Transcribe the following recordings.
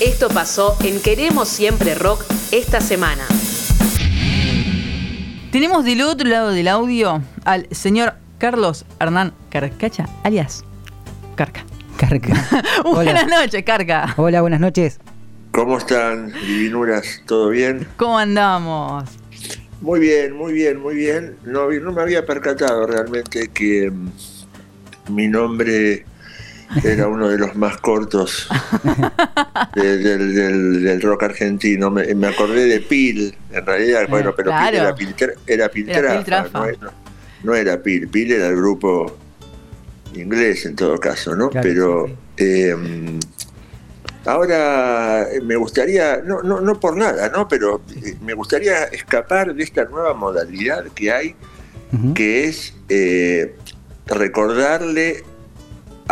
Esto pasó en Queremos Siempre Rock esta semana. Tenemos del otro lado del audio al señor Carlos Hernán Carcacha, alias Carca. Carca. buenas noches, Carca. Hola, buenas noches. ¿Cómo están, divinuras? ¿Todo bien? ¿Cómo andamos? Muy bien, muy bien, muy bien. No, no me había percatado realmente que mm, mi nombre era uno de los más cortos del, rock argentino. Me, acordé de Pil, en realidad, bueno, pero Pil era, Piltrafa, era no, era Pil, Pil era el grupo inglés en todo caso, ¿no? pero em, ahora me gustaría, no, no, no por nada, ¿no? Pero eh, me gustaría escapar de esta nueva modalidad que hay, que es eh, recordarle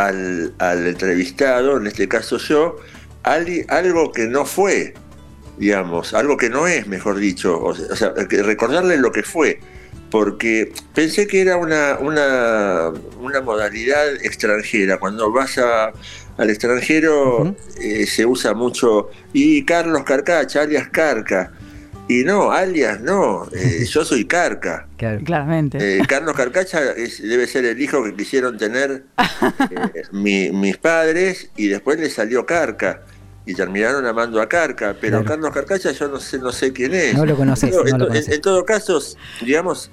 al, entrevistado, en este caso yo, algo que no fue, digamos, algo que no es, mejor dicho, o sea, recordarle lo que fue, porque pensé que era una, una, modalidad extranjera, cuando vas al extranjero eh, se usa mucho, y Carlos Carcacha, alias Carca, y no, alias no, eh, yo soy Carca. Claramente. Eh, Carlos Carcacha debe ser el hijo que quisieron tener eh, mis padres y después le salió Carca y terminaron amando a Carca, pero Carlos Carcacha yo no sé no sé quién es. No lo conoces. en, todo caso, digamos,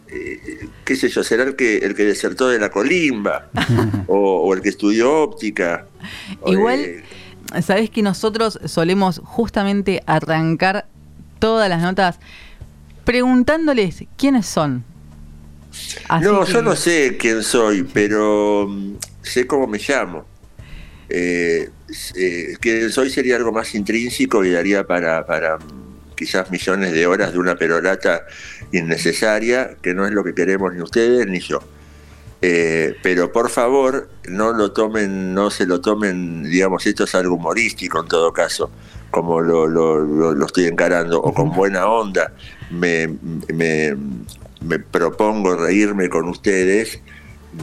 qué sé yo, será el que el que desertó de la colimba o, el que estudió óptica. Igual, sabes que nosotros solemos justamente arrancar todas las notas preguntándoles quiénes son. no, yo no sé quién soy, pero mm, sé cómo me llamo. Eh, eh, quién soy sería algo más intrínseco y daría para, para mm, quizás millones de horas de una perorata innecesaria, que no es lo que queremos ni ustedes ni yo. Eh, pero por favor, no lo tomen, no se lo tomen, digamos, esto es algo humorístico en todo caso como lo, lo, estoy encarando, o con buena onda, me, me, propongo reírme con ustedes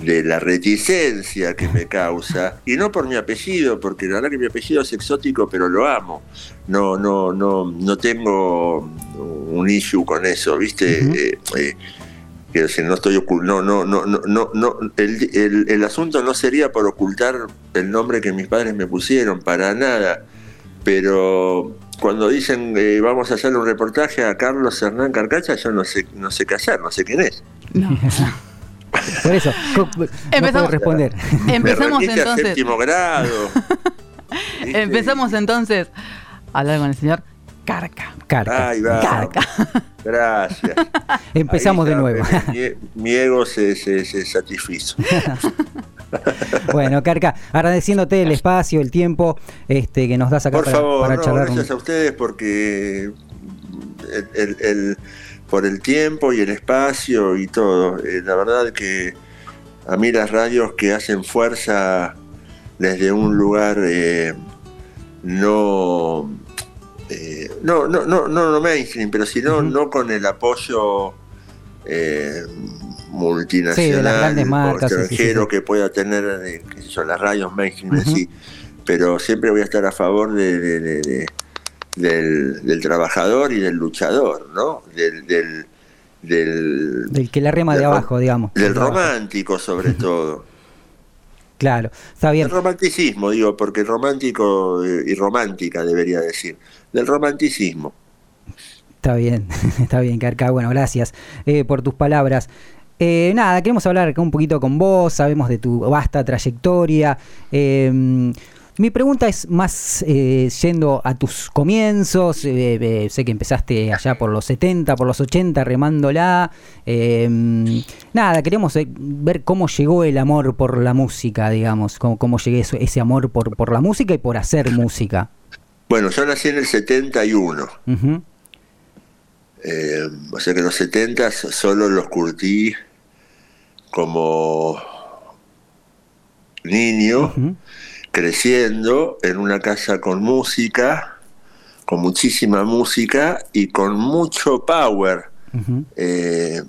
de la reticencia que me causa, y no por mi apellido, porque la verdad que mi apellido es exótico, pero lo amo. No, no, no, no tengo un issue con eso, ¿viste? Eh, eh, no estoy no, no, no, no, no, el, el, el asunto no sería por ocultar el nombre que mis padres me pusieron, para nada pero cuando dicen eh, vamos a hacer un reportaje a Carlos Hernán Carcacha, yo no sé, no sé qué hacer, no sé quién es. Por eso, empezamos a responder. Empezamos entonces. séptimo grado. Empezamos entonces a hablar con el señor Carca. Carca. Ahí va. Carca. Gracias. Empezamos de nuevo. Mi, ego se, se, se satisfizo. bueno, Carca, agradeciéndote el espacio, el tiempo este, que nos das acá por para, favor, para charlar. Gracias a ustedes porque el, por el tiempo y el espacio y todo. Eh, la verdad que a mí las radios que hacen fuerza desde un lugar eh, no, eh, no, no, no, no, mainstream, pero sino no con el apoyo multinacional o extranjero que pueda tener eh, son las radios mainstream sí, pero siempre voy a estar a favor de, del, trabajador y del luchador, ¿no? Del, del, del, que la rema de abajo, digamos. Del romántico, sobre todo. Claro, está bien. El romanticismo, digo, porque romántico eh, y romántica debería decir. Del romanticismo. Está bien, está bien, Carca. Bueno, gracias eh, por tus palabras. Eh, nada, queremos hablar un poquito con vos, sabemos de tu vasta trayectoria. Em, mi pregunta es más eh, yendo a tus comienzos, eh, sé que empezaste allá por los 70, por los 80 remándola. Em, nada, queremos ver cómo llegó el amor por la música, digamos, cómo, cómo llegué ese amor por, por la música y por hacer música. Bueno, yo nací en el 71. O sea que los 70 solo los curtí como niño, creciendo en una casa con música, con muchísima música y con mucho power eh,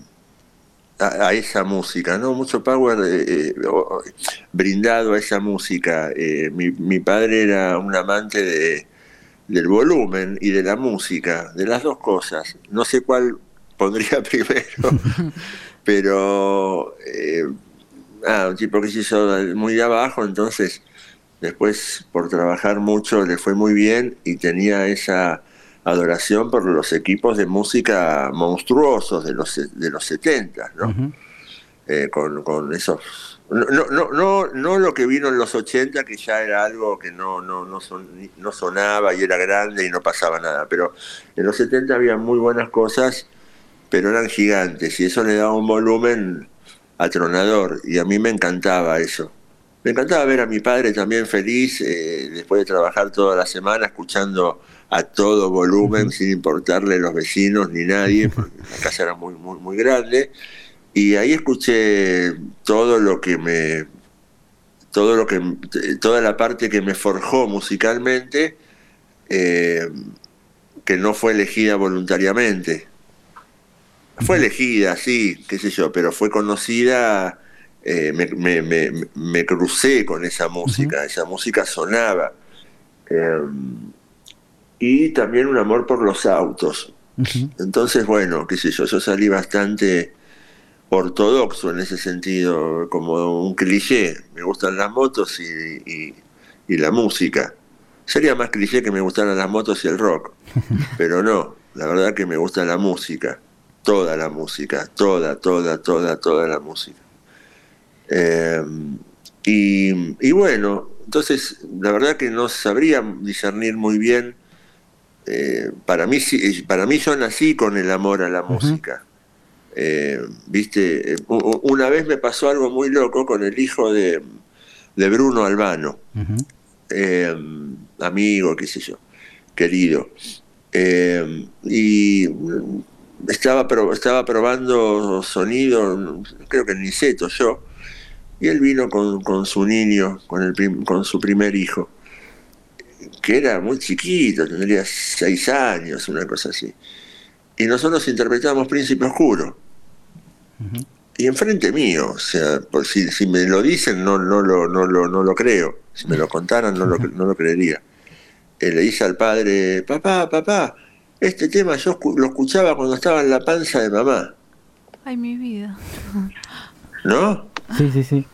a, esa música, ¿no? Mucho power eh, eh, brindado a esa música. Mi, mi, padre era un amante de, del volumen y de la música, de las dos cosas. No sé cuál pondría primero, pero eh, ah, un tipo que se hizo muy de abajo, entonces después por trabajar mucho le fue muy bien y tenía esa adoración por los equipos de música monstruosos de los de los 70, ¿no? Eh, con, con esos no, no, no, no lo que vino en los 80, que ya era algo que no, no, no, son, no sonaba y era grande y no pasaba nada, pero en los 70 había muy buenas cosas, pero eran gigantes y eso le daba un volumen atronador y a mí me encantaba eso. Me encantaba ver a mi padre también feliz eh, después de trabajar toda la semana escuchando a todo volumen sin importarle los vecinos ni nadie, porque la casa era muy, muy, muy grande y ahí escuché todo lo que me todo lo que toda la parte que me forjó musicalmente eh, que no fue elegida voluntariamente. Fue elegida sí qué sé yo pero fue conocida eh, me, me, me, crucé con esa música esa música sonaba. Eh, y también un amor por los autos. Entonces bueno qué sé yo yo salí bastante ortodoxo en ese sentido, como un cliché. Me gustan las motos y, la música. Sería más cliché que me gustaran las motos y el rock, pero no, la verdad que me gusta la música, toda la música, toda, toda, toda, toda la música. Eh, y, bueno, entonces la verdad que no sabría discernir muy bien. Eh, para mí, para mí yo nací con el amor a la música eh, Viste, eh, una vez me pasó algo muy loco con el hijo de, Bruno Albano, eh, amigo, qué sé yo, querido. y estaba, estaba probando sonido, creo que en Niceto yo, y él vino con, su niño, con, el con su primer hijo, que era muy chiquito, tendría seis años, una cosa así. Y nosotros interpretamos Príncipe Oscuro. Y enfrente mío, o sea, si, si me lo dicen no, no, lo, no, lo, no lo creo, si me lo contaran no lo, no lo creería. Eh, le dice al padre, papá, papá, este tema yo lo escuchaba cuando estaba en la panza de mamá. Ay, mi vida. ¿No? Sí, sí, sí.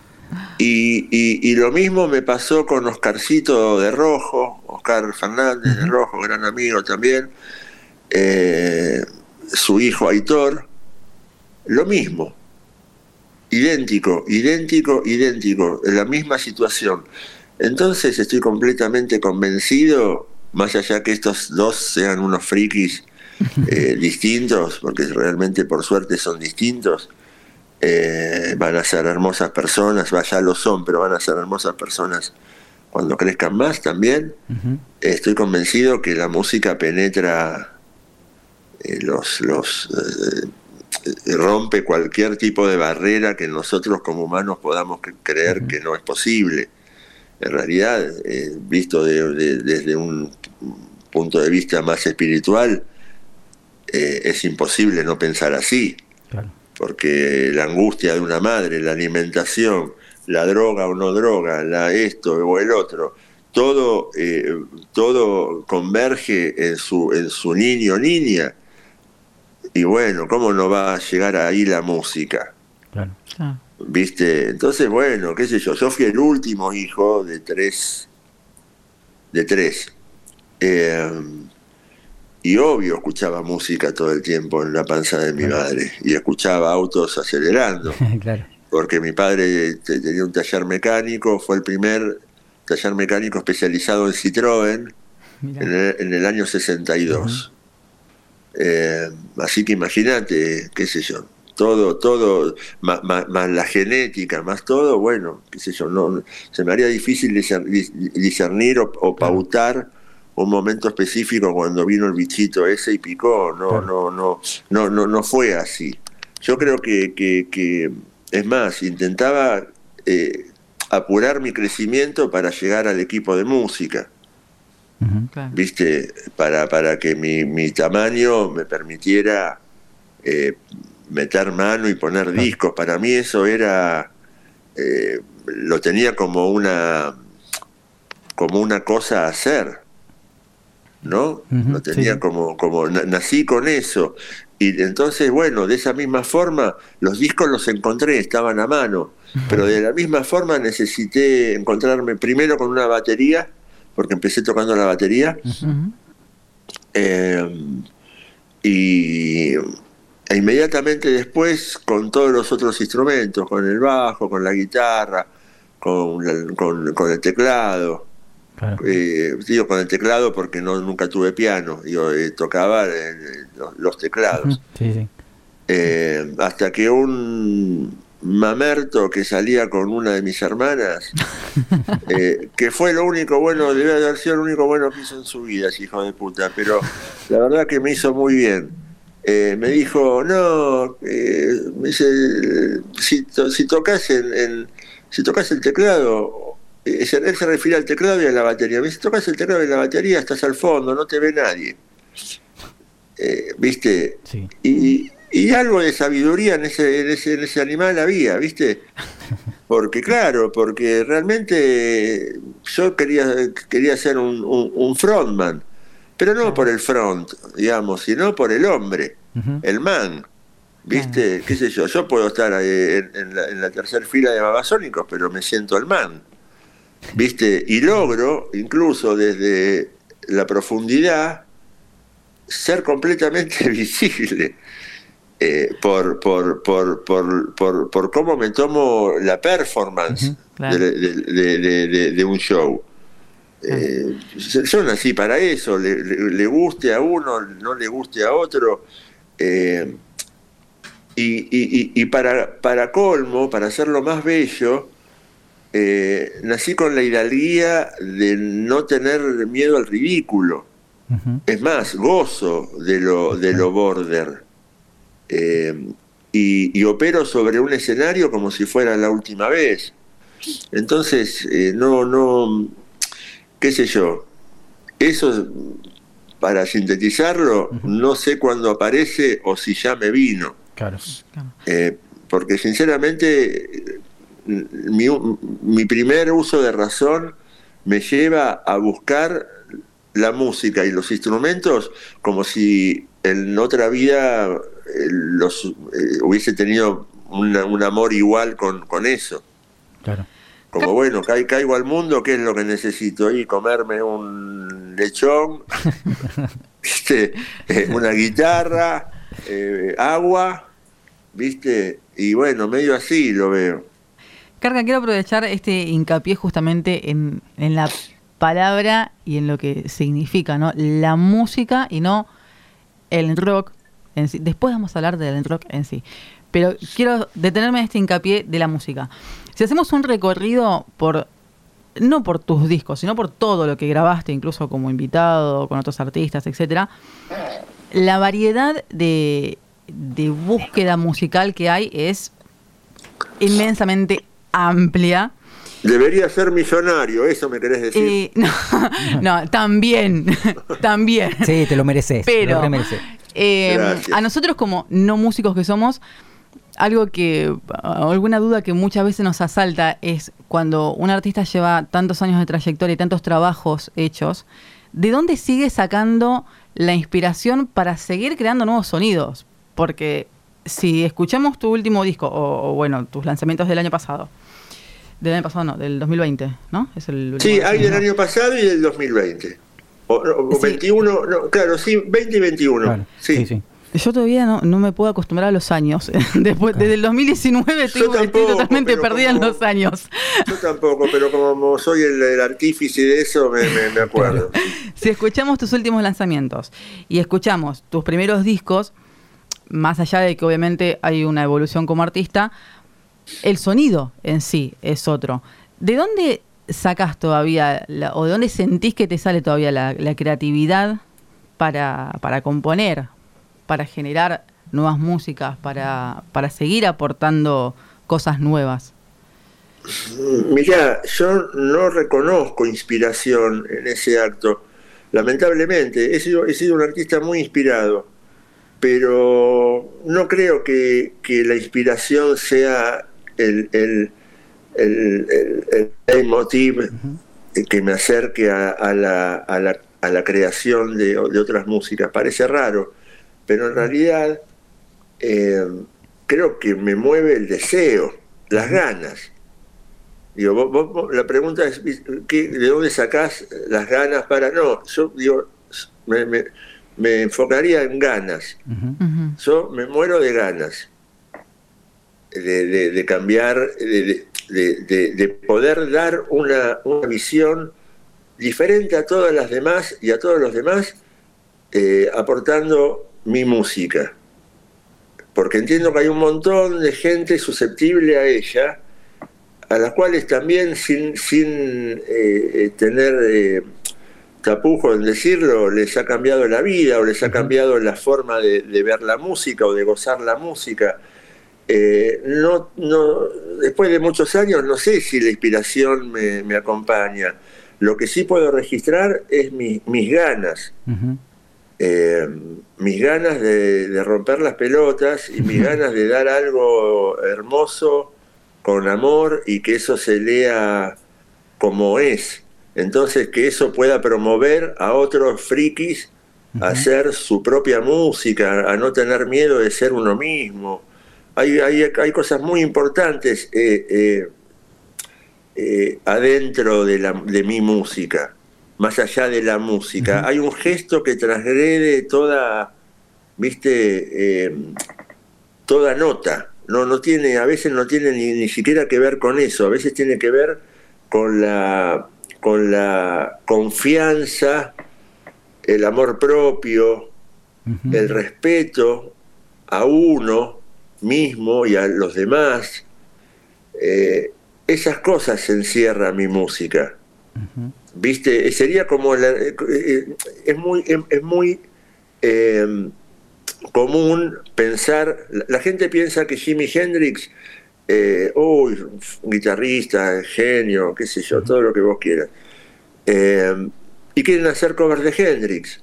Y, y, lo mismo me pasó con Oscarcito de Rojo, Oscar Fernández de Rojo, gran amigo también, eh, su hijo Aitor, lo mismo, idéntico, idéntico, idéntico, en la misma situación. Entonces estoy completamente convencido, más allá que estos dos sean unos frikis eh, distintos, porque realmente por suerte son distintos, eh, van a ser hermosas personas, ya lo son, pero van a ser hermosas personas cuando crezcan más también. Estoy convencido que la música penetra eh, los, los rompe cualquier tipo de barrera que nosotros como humanos podamos creer que no es posible. En realidad, eh, visto desde un punto de vista más espiritual, eh, es imposible no pensar así. Porque la angustia de una madre, la alimentación, la droga o no droga, la esto o el otro, todo, eh, todo converge en su, en su niño o niña y bueno, ¿cómo no va a llegar ahí la música? Claro. ¿Viste? Entonces, bueno, qué sé yo, yo fui el último hijo de tres, de tres. Eh, y obvio escuchaba música todo el tiempo en la panza de mi madre y escuchaba autos acelerando. claro. Porque mi padre tenía un taller mecánico, fue el primer taller mecánico especializado en Citroën en el, en el, año 62. Eh, así que imagínate, qué sé yo, todo, todo, más, la genética, más todo, bueno, qué sé yo, no, se me haría difícil discernir o, pautar un momento específico cuando vino el bichito ese y picó, no, no, no, no, no, no fue así. Yo creo que, que, es más, intentaba eh, apurar mi crecimiento para llegar al equipo de música ¿viste? Para, para que mi, mi tamaño me permitiera eh, meter mano y poner discos. Para mí eso era, eh, lo tenía como una, como una cosa a hacer. ¿no? no tenía como, como, nací con eso. Y entonces, bueno, de esa misma forma, los discos los encontré, estaban a mano, pero de la misma forma necesité encontrarme primero con una batería, porque empecé tocando la batería, eh, y e inmediatamente después con todos los otros instrumentos, con el bajo, con la guitarra, con, con el teclado. Eh, digo con el teclado porque no nunca tuve piano, yo eh, tocaba los, teclados. hasta que un mamerto que salía con una de mis hermanas, que fue lo único bueno, debe haber sido lo único bueno que hizo en su vida, ese hijo de puta, pero la verdad que me hizo muy bien. me dijo, no, me dice, si, si tocas en, si tocas el teclado, él se refiere al teclado y a la batería. Me dice, tocas el teclado y la batería, estás al fondo, no te ve nadie. Eh, ¿Viste? Y, algo de sabiduría en ese, en ese, en ese animal había, ¿viste? Porque claro, porque realmente yo quería, quería ser un, frontman, pero no por el front, digamos, sino por el hombre, el man. ¿Viste? ¿Qué sé yo? Yo puedo estar en, en, la, en la tercera fila de babasónicos, pero me siento el man. ¿viste? Y logro, incluso desde la profundidad, ser completamente visible eh, por, por, por, por, por, cómo me tomo la performance de, un show. Eh, yo nací para eso, le, guste a uno, no le guste a otro. Eh, y, y, y, para, para colmo, para hacerlo más bello, eh, nací con la hidalguía de no tener miedo al ridículo. Es más, gozo de lo, de lo border. Eh, y, opero sobre un escenario como si fuera la última vez. Entonces, eh, no, no, qué sé yo. Eso, para sintetizarlo, no sé cuándo aparece o si ya me vino. Claro. porque sinceramente mi, primer uso de razón me lleva a buscar la música y los instrumentos como si en otra vida eh, los eh, hubiese tenido un amor igual con, con eso. Claro. Como bueno, caigo al mundo, ¿qué es lo que necesito? Y comerme un lechón, ¿viste? Eh, una guitarra, agua, ¿viste? Y bueno, medio así lo veo. Carga, quiero aprovechar este hincapié justamente en, la palabra y en lo que significa, ¿no? La música y no el rock Después vamos a hablar del rock en sí. Pero quiero detenerme en este hincapié de la música. Si hacemos un recorrido por, no por tus discos, sino por todo lo que grabaste, incluso como invitado, con otros artistas, etcétera, la variedad de, de búsqueda musical que hay es inmensamente amplia. Debería ser millonario, eso me querés decir. Eh, no, también, también. Sí, te lo mereces. Pero eh, a nosotros como no músicos que somos, algo que, alguna duda que muchas veces nos asalta es cuando un artista lleva tantos años de trayectoria y tantos trabajos hechos, ¿de dónde sigue sacando la inspiración para seguir creando nuevos sonidos? Porque si escuchamos tu último disco, o, bueno, tus lanzamientos del año pasado, del año pasado no, del 2020, ¿no? Es el sí, hay del año pasado y del 2020. O, 21, no, claro, sí, 20 y 21. sí. sí, Yo todavía no, no, me puedo acostumbrar a los años. Después, Desde el 2019 estoy, totalmente perdida en los años. Yo tampoco, pero como soy el, artífice de eso, me, me acuerdo. si escuchamos tus últimos lanzamientos y escuchamos tus primeros discos, más allá de que obviamente hay una evolución como artista, el sonido en sí es otro. ¿De dónde sacas todavía, o de dónde sentís que te sale todavía la, creatividad para, para, componer, para generar nuevas músicas, para, para seguir aportando cosas nuevas? Mira, yo no reconozco inspiración en ese acto. Lamentablemente, he sido, he sido un artista muy inspirado pero no creo que, la inspiración sea el, el, el, que me acerque a, la, a, la, a la creación de, otras músicas. Parece raro, pero en realidad eh, creo que me mueve el deseo, las ganas. Digo, la pregunta es, ¿de dónde sacás las ganas para...? No, yo digo, me, enfocaría en ganas. Yo me muero de ganas de, cambiar, de, poder dar una, una visión diferente a todas las demás y a todos los demás, eh, aportando mi música. Porque entiendo que hay un montón de gente susceptible a ella, a las cuales también sin, sin eh, tener eh, tapujo en decirlo, les ha cambiado la vida o les ha cambiado la forma de, ver la música o de gozar la música. No, no, después de muchos años no sé si la inspiración me, me acompaña lo que sí puedo registrar es mis ganas. Eh, mis ganas de, romper las pelotas y mis ganas de dar algo hermoso con amor y que eso se lea como es. Entonces que eso pueda promover a otros frikis a hacer su propia música, a no tener miedo de ser uno mismo. Hay, hay, cosas muy importantes. Eh, eh, eh, adentro de, la, de mi música, más allá de la música. Hay un gesto que transgrede toda, viste, toda nota. No, no tiene, a veces no tiene ni, ni siquiera que ver con eso, a veces tiene que ver con la, con la confianza, el amor propio, el respeto a uno mismo y a los demás. Eh, esas cosas encierra mi música. ¿Viste? Sería como... Eh, eh, es muy, es muy em, común pensar... La gente piensa que Jimi Hendrix... Eh, uy, guitarrista, genio, qué sé yo, todo lo que vos quieras. Em, y quieren hacer covers de Hendrix.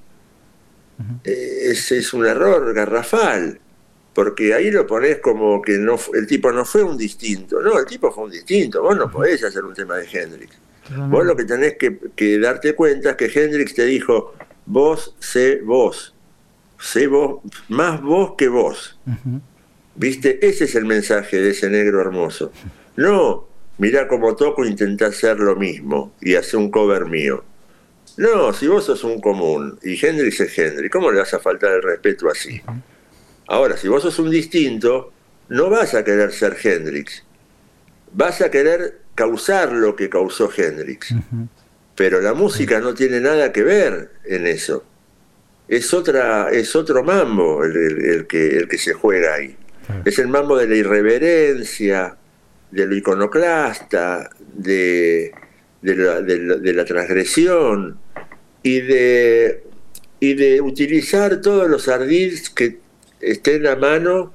ese es un error garrafal porque ahí lo pones como que no el tipo no fue un distinto. No, el tipo fue un distinto. Vos no podés hacer un tema de Hendrix. Vos lo que tenés que, darte cuenta es que Hendrix te dijo, vos sé vos. Sé vos, más vos que vos. ¿Viste? Ese es el mensaje de ese negro hermoso. No, mirá cómo toco, intenta hacer lo mismo y hacer un cover mío. No, si vos sos un común y Hendrix es Hendrix, ¿cómo le vas a faltar el respeto así? Ahora, si vos sos un distinto, no vas a querer ser Hendrix. Vas a querer causar lo que causó Hendrix. Pero la música no tiene nada que ver en eso. Es, otra, es otro mambo el, que, el que se juega ahí. Es el mambo de la irreverencia, de lo iconoclasta, de, de, la, transgresión y de, y de utilizar todos los ardills que estén a mano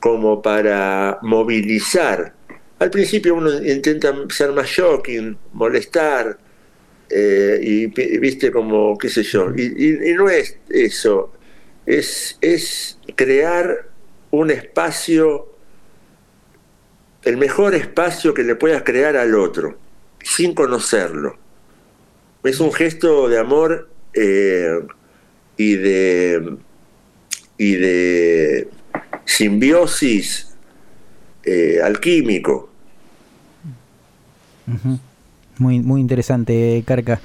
como para movilizar. Al principio uno intenta ser más shocking, molestar, eh, y viste como, qué sé yo, y, no es eso, es, es crear un espacio, el mejor espacio que le puedas crear al otro, sin conocerlo. Es un gesto de amor eh, y de y de simbiosis eh, alquímico. Muy, muy interesante, Carca,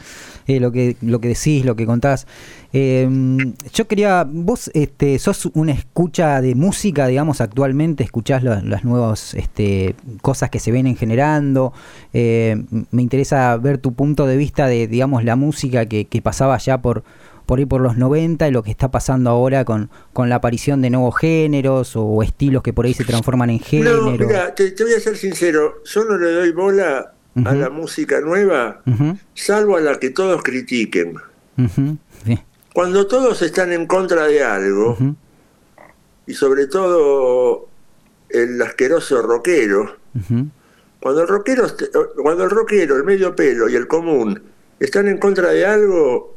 eh, lo, que, lo que decís, lo que contás. Em, yo quería, vos este, sos una escucha de música, digamos, actualmente, escuchás las nuevas este, cosas que se vienen generando. Eh, me interesa ver tu punto de vista de, digamos, la música que, que pasaba ya por, por ahí por los 90 y lo que está pasando ahora con, con la aparición de nuevos géneros o estilos que por ahí se transforman en género. No, mira, te, voy a ser sincero, yo no le doy bola a la música nueva, salvo a la que todos critiquen. Cuando todos están en contra de algo, y sobre todo el asqueroso rockero, cuando el rockero, cuando el rockero, el medio pelo y el común están en contra de algo,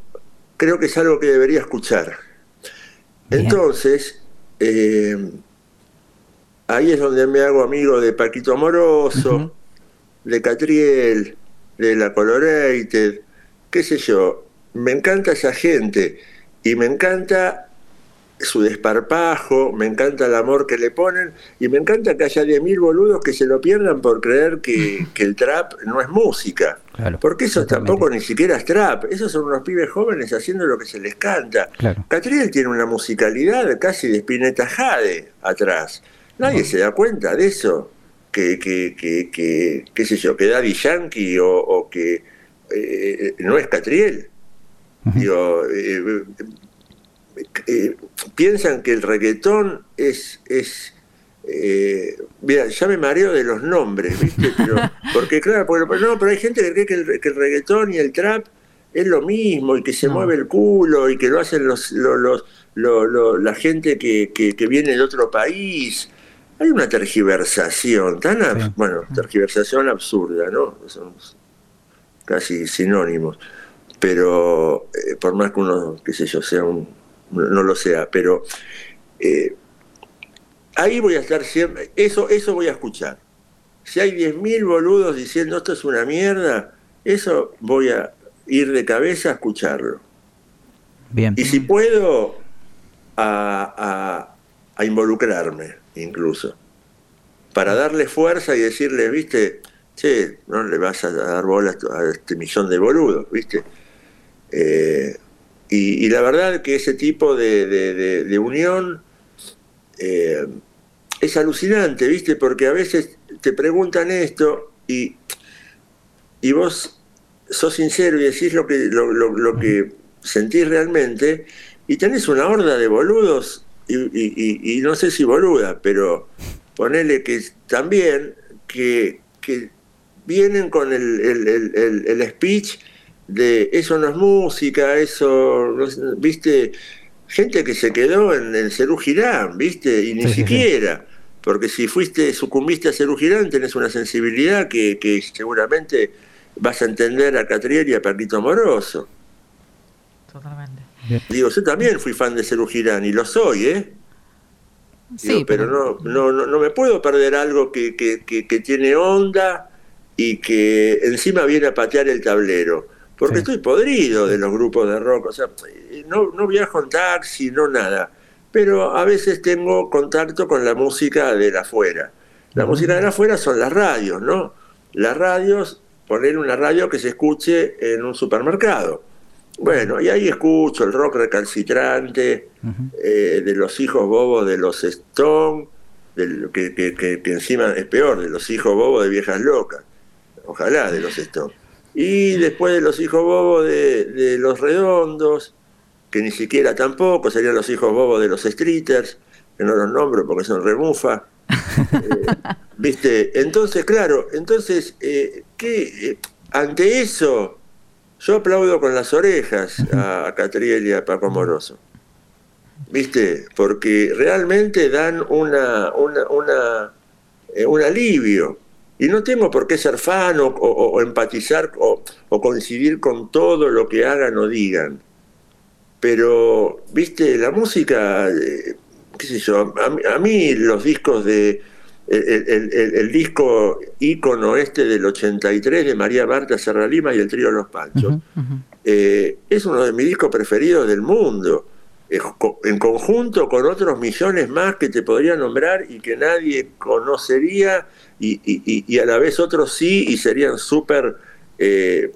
creo que es algo que debería escuchar. Entonces, eh, ahí es donde me hago amigo de Paquito Amoroso, de Catriel, de La Colorated, qué sé yo, me encanta esa gente y me encanta su desparpajo, me encanta el amor que le ponen y me encanta que haya 10.000 boludos que se lo pierdan por creer que, el trap no es música. Porque eso tampoco ni siquiera es trap, esos son unos pibes jóvenes haciendo lo que se les canta. Catriel tiene una musicalidad casi de Spinetta Jade atrás. Nadie se da cuenta de eso. Que, que, que, qué sé yo, que Daddy Yankee o, que eh, no es Catriel. Digo, eh, eh, piensan que el reggaetón es... es eh, mira, ya me mareo de los nombres, ¿viste? porque claro, no, pero hay gente que cree que el, que el, reggaetón y el trap es lo mismo y que se mueve el culo y que lo hacen los, los, la gente que, que, viene de otro país. Hay una tergiversación, tan, bueno, tergiversación absurda, ¿no? Son casi sinónimos. Pero eh, por más que uno, qué sé yo, sea un no lo sea, pero eh, ahí voy a estar siempre, eso, eso voy a escuchar. Si hay 10.000 boludos diciendo esto es una mierda, eso voy a ir de cabeza a escucharlo. Bien. Y si puedo, a, involucrarme incluso, para darle fuerza y decirle, viste, che, no le vas a dar bola a este millón de boludos, viste. Eh, y, la verdad que ese tipo de, unión eh, es alucinante, ¿viste? Porque a veces te preguntan esto y, y vos sos sincero y decís lo que, lo, que sentís realmente y tenés una horda de boludos y, no sé si boluda, pero ponele que también que, que vienen con el, el, el speech de eso no es música, eso, viste, gente que se quedó en el Cerú Girán, viste, y ni siquiera, porque si fuiste, sucumbiste a Cerú Girán, tenés una sensibilidad que, que seguramente vas a entender a Catriel y a Paquito Moroso. Totalmente. Digo, yo también fui fan de Cerú Girán y lo soy, ¿eh? Sí, pero, No, no, no, no, me puedo perder algo que, que, que tiene onda y que encima viene a patear el tablero porque estoy podrido de los grupos de rock, o sea, no, no viajo en taxi, no nada, pero a veces tengo contacto con la música de la afuera. La música de la afuera son las radios, ¿no? Las radios, poner una radio que se escuche en un supermercado. Bueno, y ahí escucho el rock recalcitrante eh, de los hijos bobos de los Stone, que, que, que, encima es peor, de los hijos bobos de viejas locas. Ojalá de los Stone. Y después de los hijos bobos de, los redondos, que ni siquiera tampoco, serían los hijos bobos de los streeters, que no los nombro porque son remufa. Eh, ¿Viste? Entonces, claro, entonces, eh, ¿qué, eh, ante eso, yo aplaudo con las orejas a, Catriel y a Paco Moroso. ¿Viste? Porque realmente dan una, una, una un alivio y no tengo por qué ser fan o, empatizar o, coincidir con todo lo que hagan o digan. Pero, viste, la música, eh, qué sé yo, a, mí los discos de... El, disco ícono este del 83 de María Marta Serralima y el trío Los Panchos, eh, es uno de mis discos preferidos del mundo en conjunto con otros millones más que te podría nombrar y que nadie conocería y, a la vez otros sí y serían súper eh,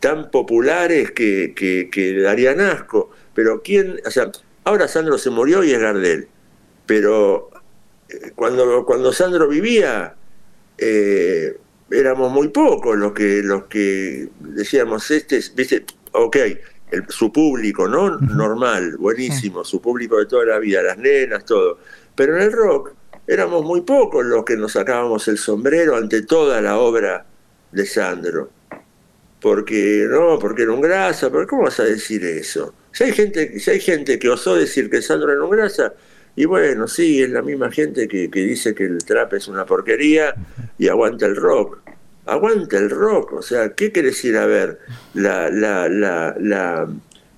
tan populares que, que, darían asco. Pero quién, o sea, ahora Sandro se murió y es Gardel, pero eh, cuando, cuando Sandro vivía eh, éramos muy pocos los que, los que decíamos, este, viste, ok, su público, ¿no? Normal, buenísimo, su público de toda la vida, las nenas, todo. Pero en el rock éramos muy pocos los que nos sacábamos el sombrero ante toda la obra de Sandro. Porque, no, porque era un grasa, pero ¿cómo vas a decir eso? Si hay gente, si hay gente que osó decir que Sandro era un grasa, y bueno, sí, es la misma gente que, que dice que el trap es una porquería y aguanta el rock aguanta el rock, o sea, ¿qué querés ir a ver? La, la, la, la,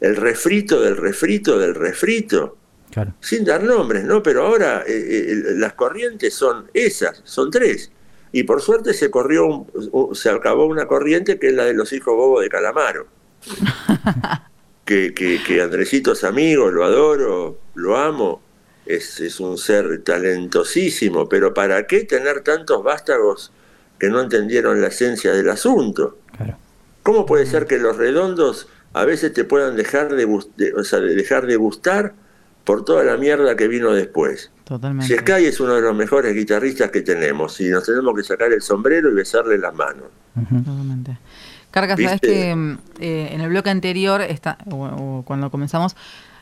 el refrito del refrito del refrito. Sin dar nombres, ¿no? Pero ahora eh, eh, las corrientes son esas, son tres. Y por suerte se corrió, se acabó una corriente que es la de los hijos bobos de Calamaro. que, que, Andresito es amigo, lo adoro, lo amo, es, es, un ser talentosísimo, pero ¿para qué tener tantos vástagos que no entendieron la esencia del asunto? ¿Cómo puede ser que los redondos a veces te puedan dejar de, o sea, dejar de gustar por toda la mierda que vino después? Totalmente. Sky es uno de los mejores guitarristas que tenemos y nos tenemos que sacar el sombrero y besarle las manos. Totalmente. Carga, sabes que eh, en el bloque anterior, está, cuando comenzamos,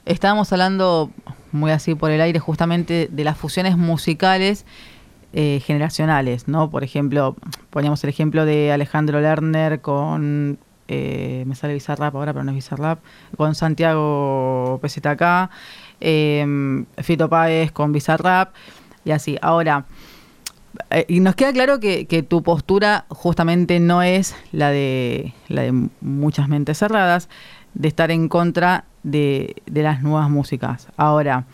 estábamos hablando muy así por el aire justamente de las fusiones musicales eh, generacionales, ¿no? Por ejemplo, poníamos el ejemplo de Alejandro Lerner con, eh, me sale Bizarrap ahora, pero no es Bizarrap, con Santiago PZK, eh, Fito Páez con Bizarrap, y así. Ahora, eh, y nos queda claro que, tu postura justamente no es la de, la de muchas mentes cerradas, de estar en contra de, las nuevas músicas. Ahora,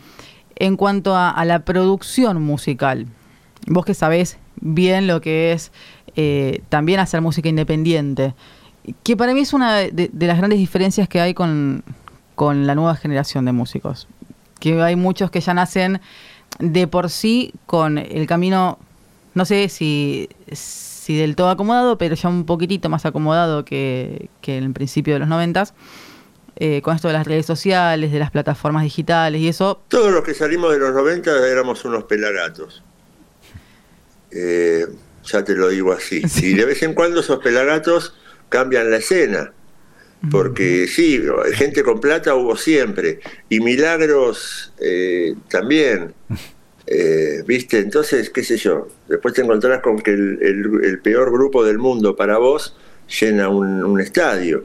en cuanto a, la producción musical, vos que sabés bien lo que es eh, también hacer música independiente, que para mí es una de, las grandes diferencias que hay con, con la nueva generación de músicos. Que hay muchos que ya nacen de por sí con el camino no sé si, si del todo acomodado, pero ya un poquitito más acomodado que, en el principio de los noventas. Eh, con esto de las redes sociales, de las plataformas digitales y eso. Todos los que salimos de los 90 éramos unos pelagatos. Eh, ya te lo digo así. Y de vez en cuando esos pelagatos cambian la escena. Porque sí, gente con plata hubo siempre. Y milagros eh, también. Eh, ¿Viste? Entonces, qué sé yo, después te encontrás con que el, peor grupo del mundo para vos llena un, estadio.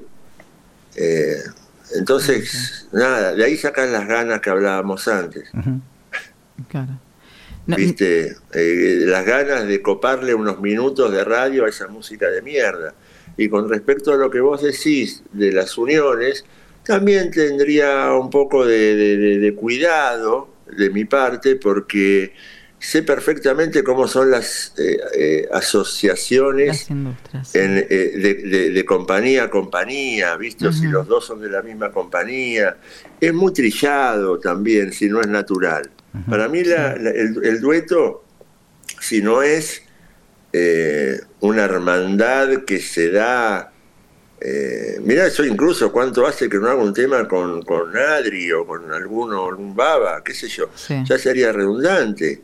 Eh, entonces, nada, de ahí sacan las ganas que hablábamos antes. Claro. ¿Viste? Eh, las ganas de coparle unos minutos de radio a esa música de mierda. Y con respecto a lo que vos decís de las uniones, también tendría un poco de cuidado de mi parte porque sé perfectamente cómo son las eh, eh, asociaciones eh, de, compañía a compañía, ¿viste? Si los dos son de la misma compañía. Es muy trillado también, si no es natural. Para mí el, dueto, si no es una hermandad que se da eh, mirá, eso incluso cuánto hace que no hago un tema con, con Adri o con alguno, algún baba, qué sé yo. Ya sería redundante,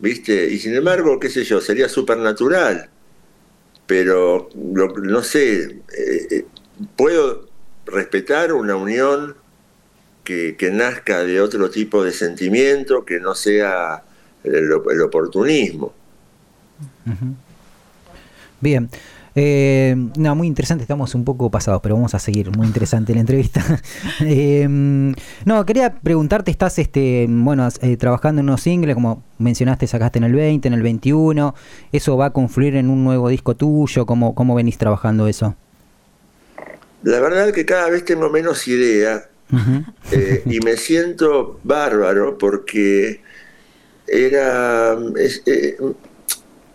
¿viste? Y sin embargo, qué sé yo, sería supernatural. Pero no sé, eh, eh, puedo respetar una unión que, nazca de otro tipo de sentimiento que no sea el, oportunismo. Bien. Eh, no, muy interesante, estamos un poco pasados, pero vamos a seguir. Muy interesante la entrevista. Em, no, quería preguntarte, estás este, bueno, eh, trabajando en unos singles, como mencionaste, sacaste en el 20, en el 21. ¿Eso va a confluir en un nuevo disco tuyo? ¿Cómo, cómo venís trabajando eso? La verdad es que cada vez tengo menos idea eh, y me siento bárbaro porque era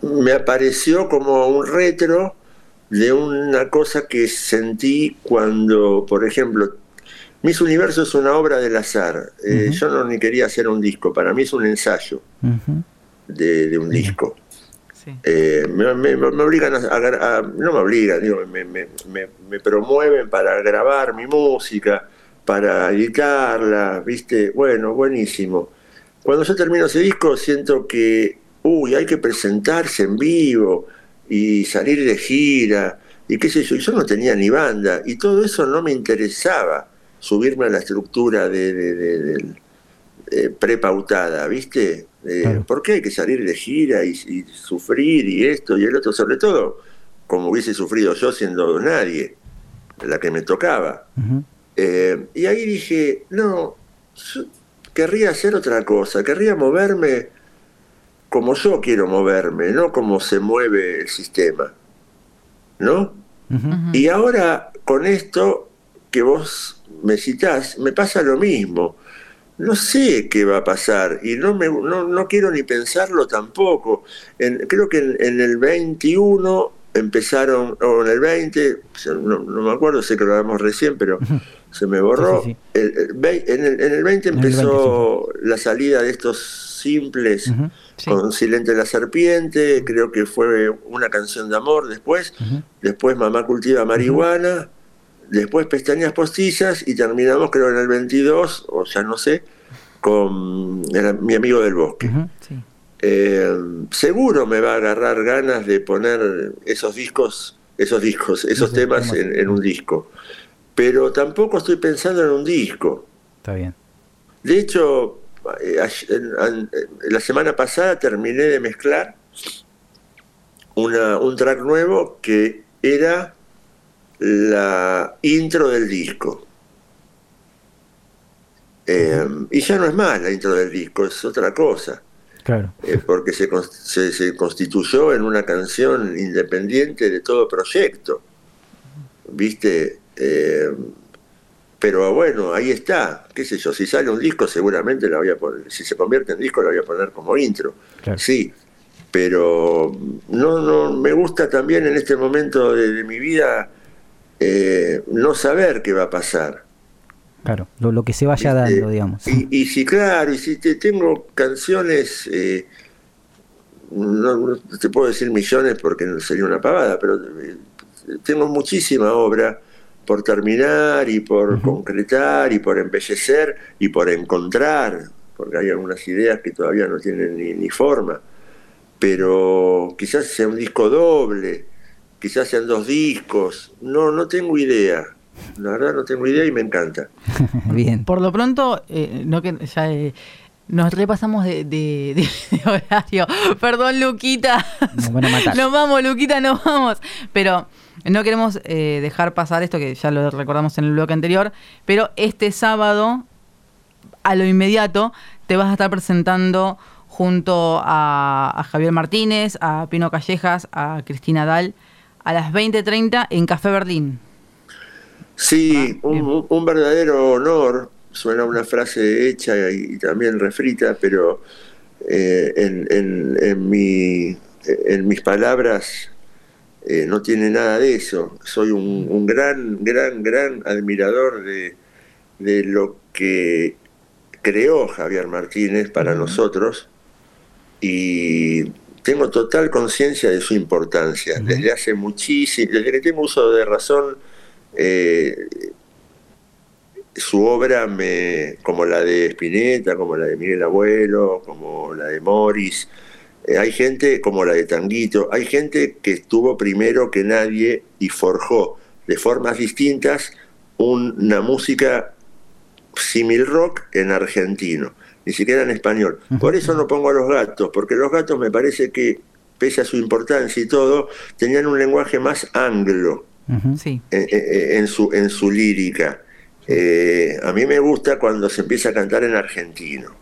me apareció como un retro de una cosa que sentí cuando, por ejemplo, Mis Universo es una obra del azar. Eh, yo no ni quería hacer un disco, para mí es un ensayo de, un disco. Eh, me, obligan a, no me obligan, digo, me, me, promueven para grabar mi música, para editarla, ¿viste? Bueno, buenísimo. Cuando yo termino ese disco siento que, uy, hay que presentarse en vivo, y salir de gira, y qué sé yo, yo no tenía ni banda, y todo eso no me interesaba, subirme a la estructura de, prepautada, ¿viste? ¿Por qué hay que salir de gira y, sufrir y esto y el otro? Sobre todo, como hubiese sufrido yo siendo nadie, la que me tocaba. Eh, y ahí dije, no, querría hacer otra cosa, querría moverme como yo quiero moverme, no como se mueve el sistema. ¿No? Y ahora con esto que vos me citás, me pasa lo mismo. No sé qué va a pasar y no, me, no, quiero ni pensarlo tampoco. creo que en, el 21 empezaron, o en el 20, no, me acuerdo, sé que lo hablamos recién, pero se me borró. en, el, 20 empezó la salida de estos simples con Silente la Serpiente, creo que fue una canción de amor después, después Mamá cultiva marihuana, después Pestañas postizas y terminamos creo en el 22, o ya no sé, con mi amigo del bosque. Eh, seguro me va a agarrar ganas de poner esos discos, esos discos, esos temas en un disco. Pero tampoco estoy pensando en un disco. Está bien. De hecho, la semana pasada terminé de mezclar una, un track nuevo que era la intro del disco. Eh, y ya no es más la intro del disco, es otra cosa. Claro. Eh, porque se, se, se, constituyó en una canción independiente de todo proyecto. ¿Viste? Eh, pero bueno, ahí está, qué sé yo, si sale un disco seguramente la voy a poner, si se convierte en disco la voy a poner como intro, sí, pero no, no, me gusta también en este momento de, mi vida eh, no saber qué va a pasar. Claro, lo, que se vaya dando, digamos. Y, si, claro, y si te, tengo canciones, eh, no, te puedo decir millones porque sería una pavada, pero tengo muchísima obra por terminar y por concretar y por embellecer y por encontrar, porque hay algunas ideas que todavía no tienen ni, forma, pero quizás sea un disco doble, quizás sean dos discos, no, no tengo idea. La verdad no tengo idea y me encanta. Bien. Por lo pronto, eh, no que ya eh, nos repasamos de, de, horario. Perdón, Luquita. Nos vamos, Luquita, nos vamos. Pero no queremos eh, dejar pasar esto que ya lo recordamos en el bloque anterior, pero este sábado, a lo inmediato, te vas a estar presentando junto a, Javier Martínez, a Pino Callejas, a Cristina Dal, a las 20.30 en Café Berlín. Sí, ah, un, verdadero honor, suena una frase hecha y, también refrita, pero eh, en, en, mi, en mis palabras eh, no tiene nada de eso. Soy un, gran, gran, gran admirador de, lo que creó Javier Martínez para nosotros y tengo total conciencia de su importancia. Desde hace muchísimo, desde que tengo uso de razón, eh, su obra, me, como la de Spinetta, como la de Miguel Abuelo, como la de Morris, hay gente como la de Tanguito, hay gente que estuvo primero que nadie y forjó de formas distintas una música simil rock en argentino, ni siquiera en español. Por eso no pongo a los gatos, porque los gatos me parece que, pese a su importancia y todo, tenían un lenguaje más anglo en, su, en su lírica. Eh, a mí me gusta cuando se empieza a cantar en argentino,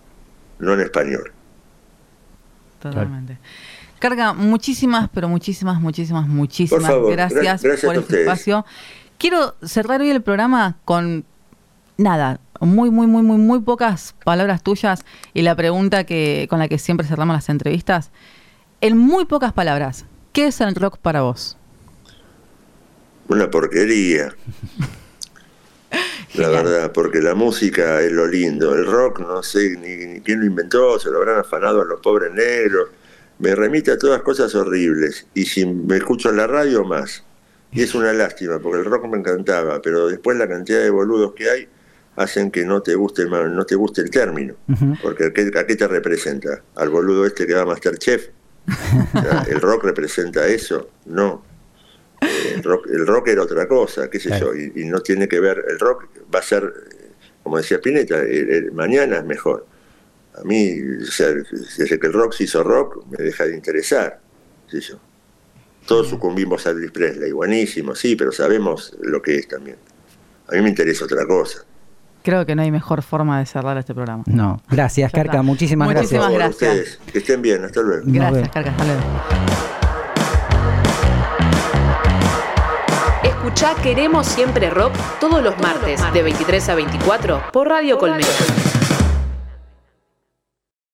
no en español. Totalmente. Carga, muchísimas, pero muchísimas, muchísimas, muchísimas gracias, por este espacio. Quiero cerrar hoy el programa con nada, muy, muy, muy, muy, muy pocas palabras tuyas y la pregunta que con la que siempre cerramos las entrevistas. En muy pocas palabras, ¿qué es el rock para vos? Una porquería. la verdad, porque la música es lo lindo. El rock, no sé ni, quién lo inventó, se lo habrán afanado a los pobres negros. Me remite a todas cosas horribles. Y si me escucho en la radio, más. Y es una lástima, porque el rock me encantaba, pero después la cantidad de boludos que hay hacen que no te guste no te guste el término. Porque ¿a qué, te representa? ¿Al boludo este que va a Masterchef? ¿El rock representa eso? No el, rock, el rock era otra cosa, qué sé yo, y, no tiene que ver, el rock va a ser, como decía Spinetta, mañana es mejor. A mí, desde que el rock se hizo rock, me deja de interesar, qué sé yo. Todos sucumbimos a Elvis Presley, buenísimo, sí, pero sabemos lo que es también. A mí me interesa otra cosa. Creo que no hay mejor forma de cerrar este programa. No, gracias, Carca, muchísimas, muchísimas gracias. Que estén bien, hasta luego. Gracias, Carca, hasta luego. Escucha Queremos Siempre Rock todos los martes de 23 a 24 por Radio Colmena.